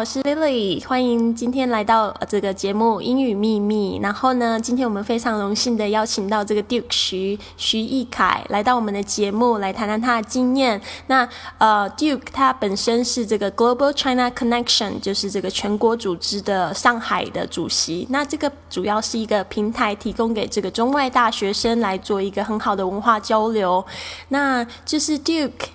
我是 Lily，欢迎今天来到这个节目《英语秘密》。然后呢，今天我们非常荣幸的邀请到这个 Duke 徐徐艺凯来到我们的节目，来谈谈他的经验。那呃，Duke 他本身是这个 Global China Connection，就是这个全国组织的上海的主席。那这个主要是一个平台，提供给这个中外大学生来做一个很好的文化交流。那就是 Duke。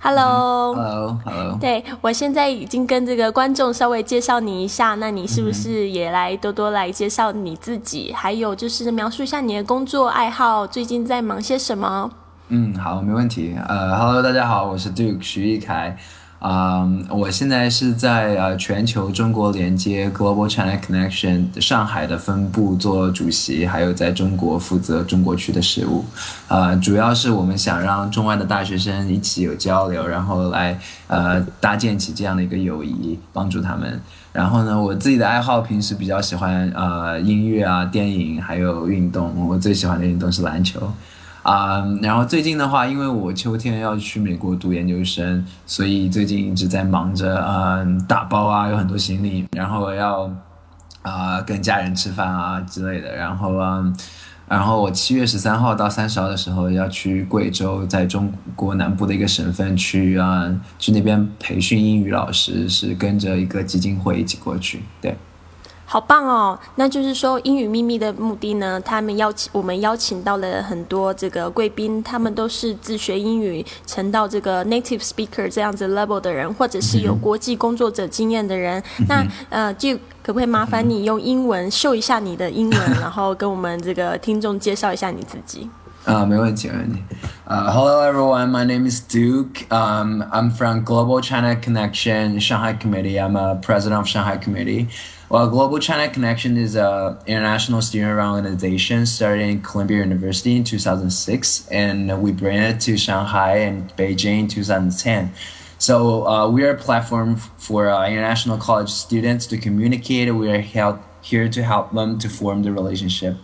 Hello，Hello，Hello。对我现在已经跟这个观众稍微介绍你一下，那你是不是也来多多来介绍你自己？还有就是描述一下你的工作爱好，最近在忙些什么？嗯，好，没问题。呃，Hello，大家好，我是 Duke 徐艺凯。啊，我现在是在呃全球中国连接 Global China Connection 上海的分部做主席，还有在中国负责中国区的事务。啊，主要是我们想让中外的大学生一起有交流，然后来呃搭建起这样的一个友谊，帮助他们。然后呢，我自己的爱好平时比较喜欢呃音乐啊、电影，还有运动。我最喜欢的运动是篮球。啊，然后最近的话，因为我秋天要去美国读研究生，所以最近一直在忙着，嗯，打包啊，有很多行李，然后要啊跟家人吃饭啊之类的，然后嗯，然后我七月十三号到三十号的时候要去贵州，在中国南部的一个省份去啊，去那边培训英语老师，是跟着一个基金会一起过去，对。好棒哦！那就是说，英语秘密的目的呢，他们邀请我们邀请到了很多这个贵宾，他们都是自学英语成到这个 native speaker 这样子 level 的人，或者是有国际工作者经验的人。那呃，就可不可以麻烦你用英文秀一下你的英文，然后跟我们这个听众介绍一下你自己？Uh, no hello, everyone. My name is Duke. Um, I'm from Global China Connection Shanghai Committee. I'm a president of Shanghai Committee. Well, Global China Connection is an international student organization started in Columbia University in 2006, and we bring it to Shanghai and Beijing in 2010. So uh, we are a platform for uh, international college students to communicate. We are help, here to help them to form the relationship.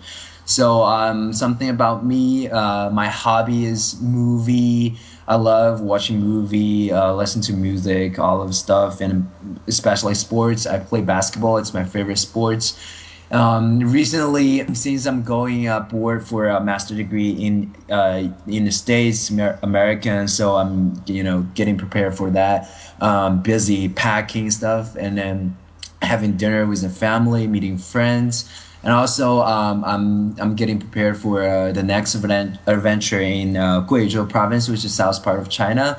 So um, something about me, uh, my hobby is movie. I love watching movie, uh, listen to music, all of stuff, and especially sports. I play basketball; it's my favorite sports. Um, recently, since I'm going abroad for a master degree in uh, in the states, American, so I'm you know getting prepared for that. Um, busy packing stuff, and then having dinner with the family, meeting friends and also um, I'm I'm getting prepared for uh, the next event, adventure in uh, Guizhou province, which is south part of China.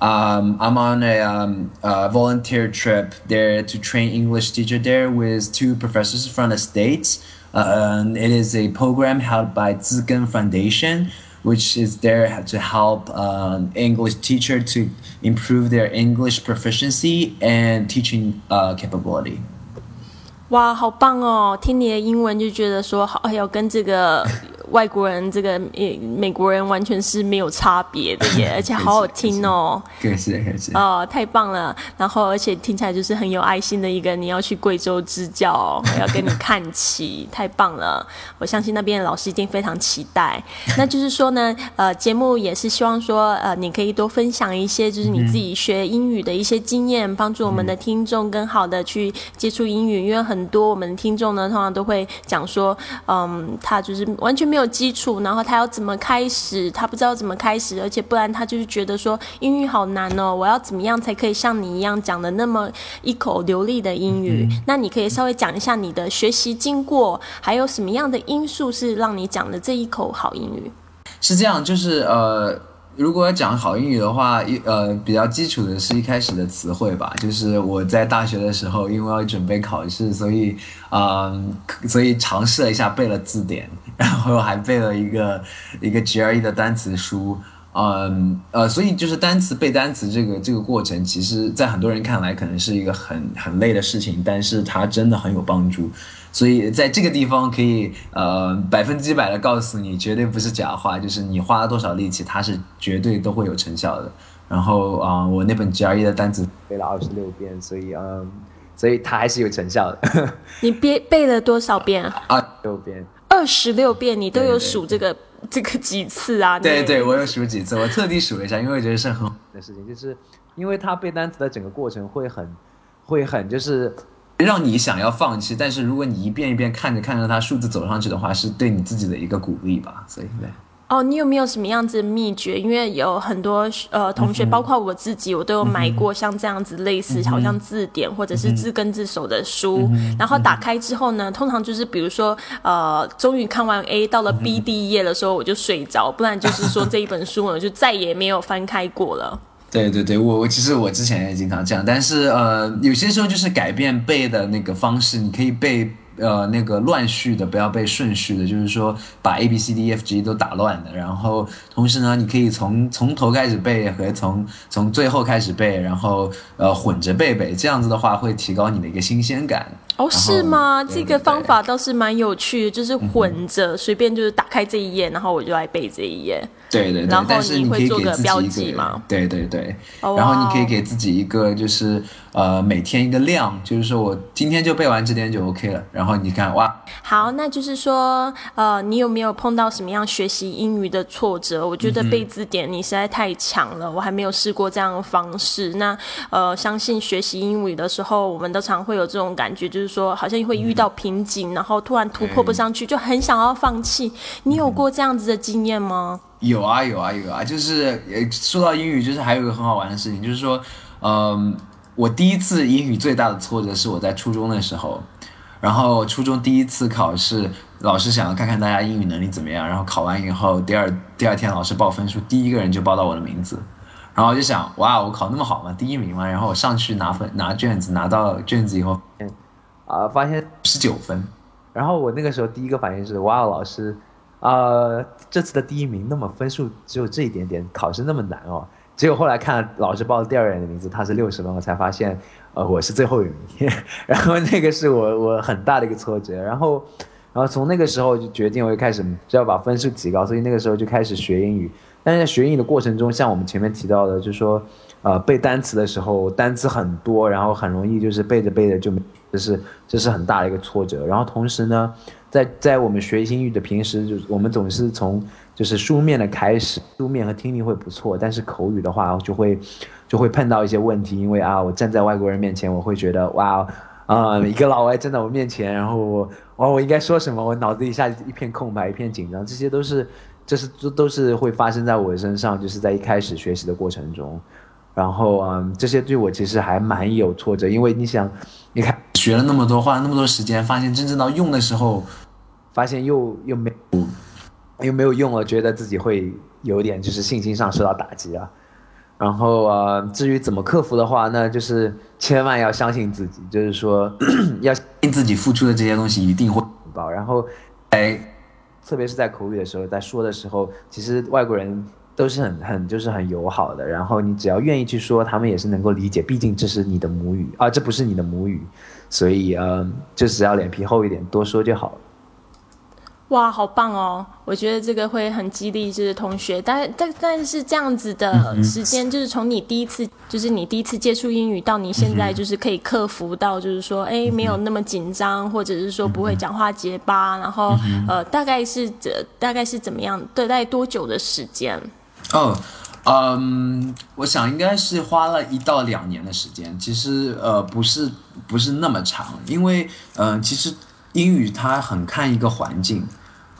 Um, I'm on a, um, a, volunteer trip there to train English teacher there with two professors from the states. Uh, it is a program held by Zigen Foundation, which is there to help um, English teacher to improve their English proficiency and teaching uh, capability. 哇，好棒哦！听你的英文就觉得说，好，哎，跟这个。外国人这个美美国人完全是没有差别的耶，而且好好听哦。对是的是的哦，太棒了！然后而且听起来就是很有爱心的一个，你要去贵州支教，要跟你看齐，太棒了！我相信那边的老师一定非常期待。那就是说呢，呃，节目也是希望说，呃，你可以多分享一些就是你自己学英语的一些经验，帮助我们的听众更好的去接触英语。因为很多我们的听众呢，通常都会讲说，嗯，他就是完全没有。基础，然后他要怎么开始？他不知道怎么开始，而且不然他就是觉得说英语好难哦，我要怎么样才可以像你一样讲的那么一口流利的英语？那你可以稍微讲一下你的学习经过，还有什么样的因素是让你讲的这一口好英语？是这样，就是呃。如果要讲好英语的话，一呃比较基础的是一开始的词汇吧。就是我在大学的时候，因为要准备考试，所以啊，所以尝试了一下背了字典，然后还背了一个 一个 GRE 的单词书。嗯呃，所以就是单词背单词这个这个过程，其实在很多人看来可能是一个很很累的事情，但是它真的很有帮助。所以在这个地方可以呃百分之百的告诉你，绝对不是假话，就是你花了多少力气，它是绝对都会有成效的。然后啊，我那本 GRE 的单词背了二十六遍，所以嗯，所以它还是有成效的。你背背了多少遍啊？二六遍。二十六遍，你都有数这个这个几次啊？对对，我有数几次，我特地数了一下，因为我觉得是很好的事情，就是因为他背单词的整个过程会很。会很就是让你想要放弃，但是如果你一遍一遍看着看着它数字走上去的话，是对你自己的一个鼓励吧。所以对。哦，你有没有什么样子的秘诀？因为有很多呃同学，包括我自己，我都有买过像这样子类似，好像字典或者是字根字首的书。然后打开之后呢，通常就是比如说呃，终于看完 A 到了 B 第一页的时候，我就睡着，不然就是说这一本书我就再也没有翻开过了。对对对，我我其实我之前也经常这样，但是呃，有些时候就是改变背的那个方式，你可以背。呃，那个乱序的不要背顺序的，就是说把 A B C D E F G 都打乱的。然后同时呢，你可以从从头开始背和从从最后开始背，然后呃混着背背，这样子的话会提高你的一个新鲜感。哦，是吗？这个方法倒是蛮有趣的，就是混着随便就是打开这一页，然后我就来背这一页。对对对，然后你会做个标记吗？对对对，然后你可以给自己一个就是呃每天一个量，就是说我今天就背完这点就 OK 了。然后你看哇，好，那就是说呃你有没有碰到什么样学习英语的挫折？我觉得背字典你实在太强了，我还没有试过这样的方式。那呃相信学习英语的时候，我们都常会有这种感觉，就是说好像会遇到瓶颈，然后突然突破不上去，就很想要放弃。你有过这样子的经验吗？有啊有啊有啊，就是说到英语，就是还有一个很好玩的事情，就是说，嗯，我第一次英语最大的挫折是我在初中的时候，然后初中第一次考试，老师想要看看大家英语能力怎么样，然后考完以后，第二第二天老师报分数，第一个人就报到我的名字，然后我就想，哇，我考那么好嘛，第一名嘛，然后我上去拿分拿卷子，拿到卷子以后，啊，发现十九分，然后我那个时候第一个反应是，哇，老师。呃，这次的第一名，那么分数只有这一点点，考试那么难哦。结果后来看老师报的第二人的名字，他是六十分，我才发现，呃，我是最后一名。然后那个是我我很大的一个挫折。然后，然后从那个时候就决定，我就开始就要把分数提高。所以那个时候就开始学英语。但是在学英语的过程中，像我们前面提到的，就是说，呃，背单词的时候，单词很多，然后很容易就是背着背着就，这是这是很大的一个挫折。然后同时呢。在在我们学英语的平时，就是我们总是从就是书面的开始，书面和听力会不错，但是口语的话就会就会碰到一些问题，因为啊，我站在外国人面前，我会觉得哇，啊，一个老外站在我面前，然后我哇，我应该说什么？我脑子一下一片空白，一片紧张，这些都是这是都都是会发生在我身上，就是在一开始学习的过程中，然后嗯，这些对我其实还蛮有挫折，因为你想，你看 学了那么多，花了那么多时间，发现真正到用的时候。发现又又没又没有用了，觉得自己会有点就是信心上受到打击啊。然后啊，至于怎么克服的话，那就是千万要相信自己，就是说 要相信自己付出的这些东西一定会报。然后，哎，特别是在口语的时候，在说的时候，其实外国人都是很很就是很友好的。然后你只要愿意去说，他们也是能够理解，毕竟这是你的母语啊，这不是你的母语，所以嗯，就只要脸皮厚一点，多说就好了。哇，好棒哦！我觉得这个会很激励，就是同学。但但但是这样子的时间，就是从你第一次，就是你第一次接触英语到你现在，就是可以克服到，就是说，哎，没有那么紧张，或者是说不会讲话结巴，然后呃，大概是这大概是怎么样？对，大概多久的时间？哦，嗯，我想应该是花了一到两年的时间。其实呃，不是不是那么长，因为嗯，其实。英语它很看一个环境，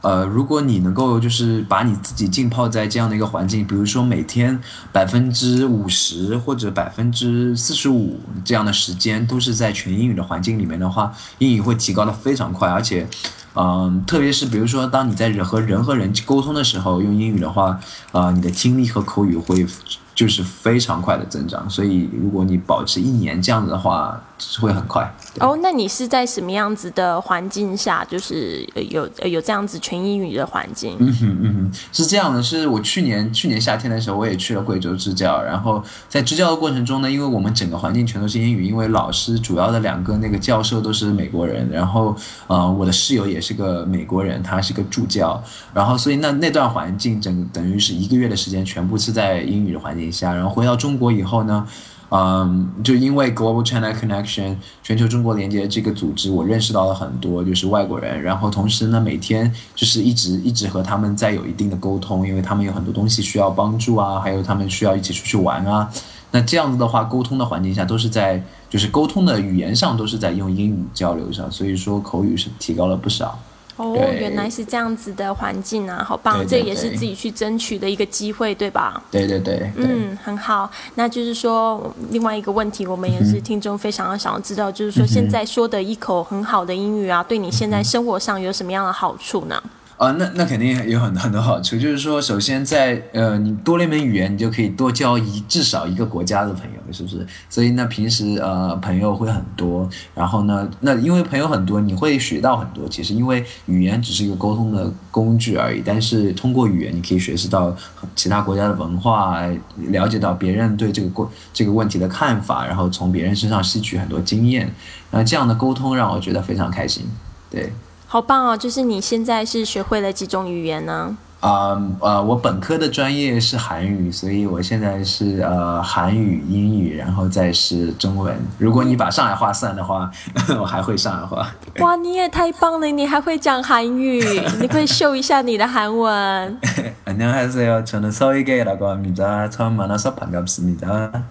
呃，如果你能够就是把你自己浸泡在这样的一个环境，比如说每天百分之五十或者百分之四十五这样的时间都是在全英语的环境里面的话，英语会提高的非常快，而且，嗯，特别是比如说当你在人和人和人沟通的时候用英语的话，呃，你的听力和口语会。就是非常快的增长，所以如果你保持一年这样子的话，会很快。哦，那你是在什么样子的环境下，就是有有这样子全英语的环境？嗯哼嗯哼，是这样的，是我去年去年夏天的时候，我也去了贵州支教，然后在支教的过程中呢，因为我们整个环境全都是英语，因为老师主要的两个那个教授都是美国人，然后呃，我的室友也是个美国人，他是个助教，然后所以那那段环境整等于是一个月的时间全部是在英语的环境。下，然后回到中国以后呢，嗯，就因为 Global China Connection 全球中国连接这个组织，我认识到了很多就是外国人，然后同时呢，每天就是一直一直和他们在有一定的沟通，因为他们有很多东西需要帮助啊，还有他们需要一起出去玩啊。那这样子的话，沟通的环境下都是在，就是沟通的语言上都是在用英语交流上，所以说口语是提高了不少。哦，原来是这样子的环境啊，好棒！对对这也是自己去争取的一个机会，对吧？对对对对，嗯，很好。那就是说，另外一个问题，我们也是听众非常想要知道，就是说，现在说的一口很好的英语啊，对你现在生活上有什么样的好处呢？啊，那那肯定有很很多好处，就是说，首先在呃，你多了一门语言，你就可以多交一至少一个国家的朋友，是不是？所以那，平时呃朋友会很多，然后呢，那因为朋友很多，你会学到很多。其实因为语言只是一个沟通的工具而已，但是通过语言，你可以学习到其他国家的文化，了解到别人对这个过这个问题的看法，然后从别人身上吸取很多经验。那这样的沟通让我觉得非常开心，对。好棒哦！就是你现在是学会了几种语言呢？啊呃，我本科的专业是韩语，所以我现在是呃韩语、英语，然后再是中文。如果你把上海话算的话，我还会上海话。哇，你也太棒了！你还会讲韩语，你可以秀一下你的韩文。 안녕하세요，저는서희게라고합니다。처음만나서반갑습니다。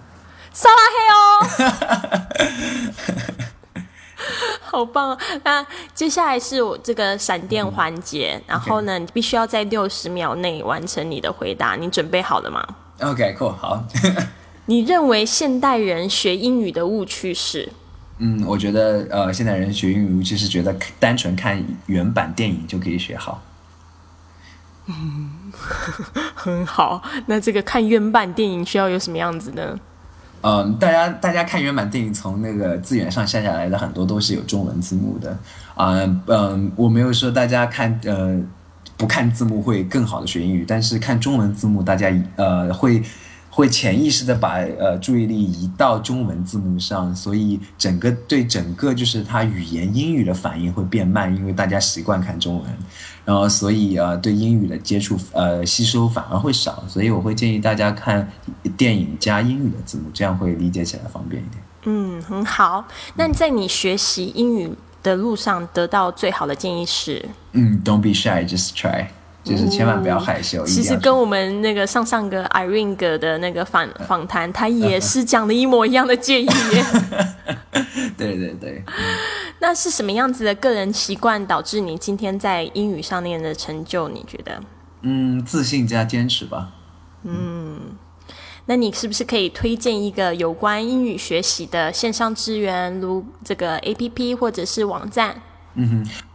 撒拉嘿哦！ 好棒哦！那接下来是我这个闪电环节，然后呢，你必须要在六十秒内完成你的回答。你准备好了吗？OK，cool，、好。你认为现代人学英语的误区是？嗯，我觉得呃，现代人学英语就是觉得单纯看原版电影就可以学好。嗯 很好。那这个看原版电影需要有什么样子呢？嗯，大家大家看原版电影，从那个资源上下下来的很多都是有中文字幕的。啊、嗯，我没有说大家看呃不看字幕会更好的学英语，但是看中文字幕，大家呃会会潜意识的把呃注意力移到中文字幕上，所以整个对整个就是它语言英语的反应会变慢，因为大家习惯看中文，然后所以呃对英语的接触呃吸收反而会少，所以我会建议大家看电影加英语的字幕，这样会理解起来方便一点。嗯，很好。那在你学习英语的路上得到最好的建议是？嗯，Don't be shy, just try，就是千万不要害羞。其实跟我们那个上上个 Irene 哥的那个访访谈，他也是讲的一模一样的建议耶。对对对，那是什么样子的个人习惯导致你今天在英语上面的成就？你觉得？嗯，自信加坚持吧。嗯那你是不是可以推荐一个有关英语学习的线上资源，如这个 A P P 或者是网站？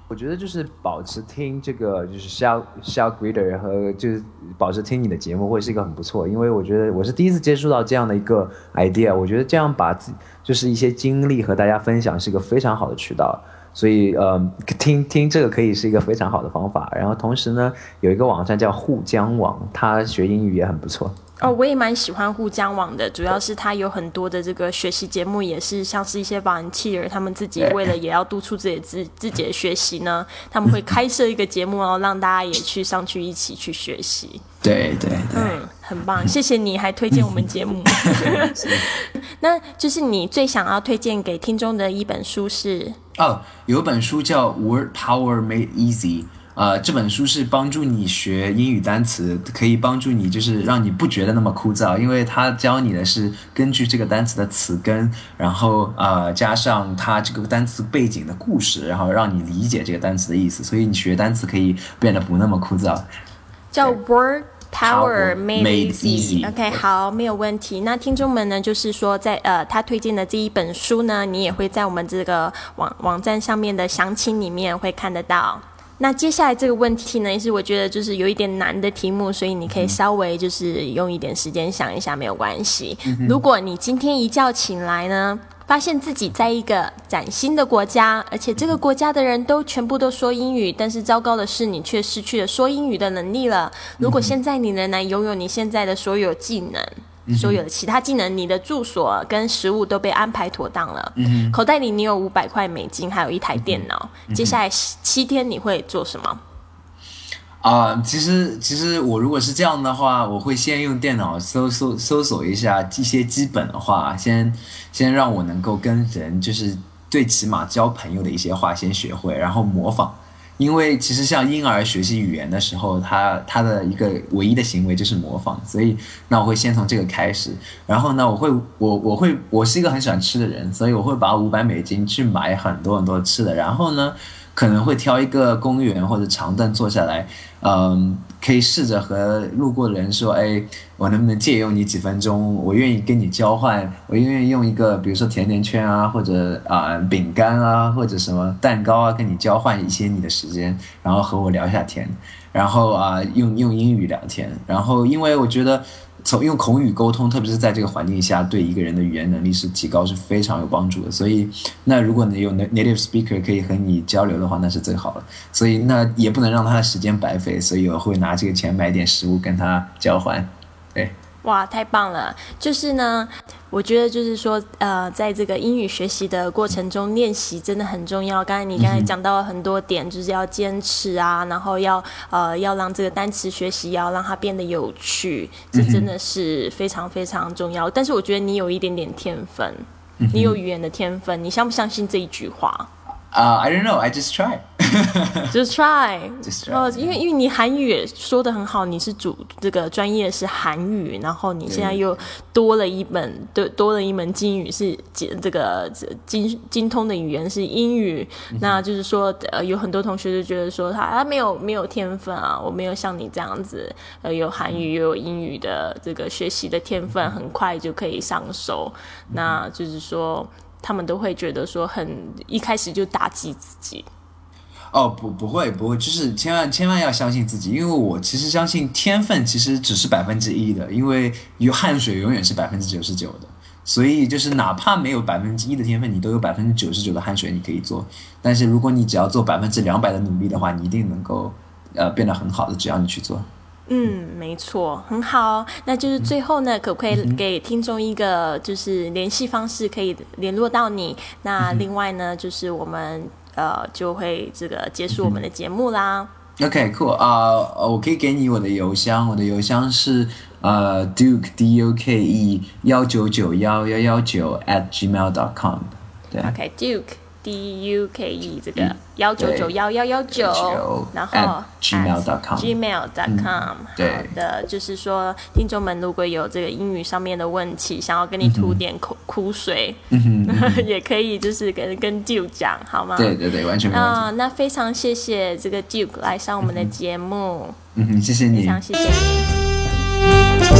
我觉得就是保持听这个就是 shout shout reader 和就是保持听你的节目会是一个很不错，因为我觉得我是第一次接触到这样的一个 idea，我觉得这样把自就是一些经历和大家分享是一个非常好的渠道，所以呃听听这个可以是一个非常好的方法。然后同时呢，有一个网站叫沪江网，它学英语也很不错。哦，我也蛮喜欢沪江网的，主要是它有很多的这个学习节目，也是像是一些 volunteer 他们自己为了也要督促自己自自己的学习呢，他们会开设一个节目哦，让大家也去上去一起去学习。对对对。嗯，很棒，谢谢你还推荐我们节目。那就是你最想要推荐给听众的一本书是？哦，有本书叫《Word Power Made Easy》。呃，这本书是帮助你学英语单词，可以帮助你就是让你不觉得那么枯燥，因为它教你的是根据这个单词的词根，然后呃加上它这个单词背景的故事，然后让你理解这个单词的意思，所以你学单词可以变得不那么枯燥。叫 Word Power Made。Easy OK，好，没有问题。那听众们呢，就是说在呃他推荐的这一本书呢，你也会在我们这个网网站上面的详情里面会看得到。那接下来这个问题呢，也是我觉得就是有一点难的题目，所以你可以稍微就是用一点时间想一下，没有关系。如果你今天一觉醒来呢，发现自己在一个崭新的国家，而且这个国家的人都全部都说英语，但是糟糕的是你却失去了说英语的能力了。如果现在你仍然拥有你现在的所有技能，所有的其他技能，你的住所跟食物都被安排妥当了，嗯口袋里你有五百块美金，还有一台电脑。接下来七天你会做什么？啊、其实其实我如果是这样的话，我会先用电脑搜搜搜索一下一些基本的话，先先让我能够跟人就是最起码交朋友的一些话先学会，然后模仿，因为其实像婴儿学习语言的时候，他他的一个唯一的行为就是模仿，所以那我会先从这个开始，然后呢，我会我我会我是一个很喜欢吃的人，所以我会把五百美金去买很多很多吃的，然后呢。可能会挑一个公园或者长凳坐下来，嗯，可以试着和路过的人说：“哎，我能不能借用你几分钟？我愿意跟你交换，我愿意用一个，比如说甜甜圈啊，或者啊饼干啊，或者什么蛋糕啊，跟你交换一些你的时间，然后和我聊一下天，然后啊用用英语聊天，然后因为我觉得。”从用口语沟通，特别是在这个环境下，对一个人的语言能力是提高是非常有帮助的。所以，那如果你有 native speaker 可以和你交流的话，那是最好了。所以，那也不能让他的时间白费，所以我会拿这个钱买点食物跟他交换。对。哇，太棒了！就是呢，我觉得就是说，呃，在这个英语学习的过程中，练习真的很重要。刚才你刚才讲到了很多点，就是要坚持啊，然后要呃，要让这个单词学习要让它变得有趣，这真的是非常非常重要。但是我觉得你有一点点天分，你有语言的天分，你相不相信这一句话？啊，I don't know, I just try. Just try，哦，因为因为你韩语也说的很好，你是主这个专业是韩语，然后你现在又多了一本，多多了一门金语是这个精精通的语言是英语，那就是说呃有很多同学就觉得说他他没有没有天分啊，我没有像你这样子呃有韩语又有英语的这个学习的天分，很快就可以上手，那就是说他们都会觉得说很一开始就打击自己。哦不不会不会，就是千万千万要相信自己，因为我其实相信天分其实只是百分之一的，因为有汗水永远是百分之九十九的，所以就是哪怕没有百分之一的天分，你都有百分之九十九的汗水你可以做，但是如果你只要做百分之两百的努力的话，你一定能够呃变得很好的，只要你去做。嗯，没错，很好。那就是最后呢，可不可以给听众一个就是联系方式，可以联络到你？那另外呢，就是我们。呃，就会这个结束我们的节目啦。OK，cool 啊，我可以给你我的邮箱，我的邮箱是呃 Duke D U K E 幺九九幺幺幺九 at gmail dot com。对，OK，Duke D U K E 这个。幺九九幺幺幺九，然后 gmail.com，gmail.com，好的，就是说，听众们如果有这个英语上面的问题，想要跟你吐点苦苦水，也可以就是跟跟 Duke 讲，好吗？对对对，完全没问题。那非常谢谢这个 Duke 来上我们的节目，嗯，谢谢你，非常谢谢你。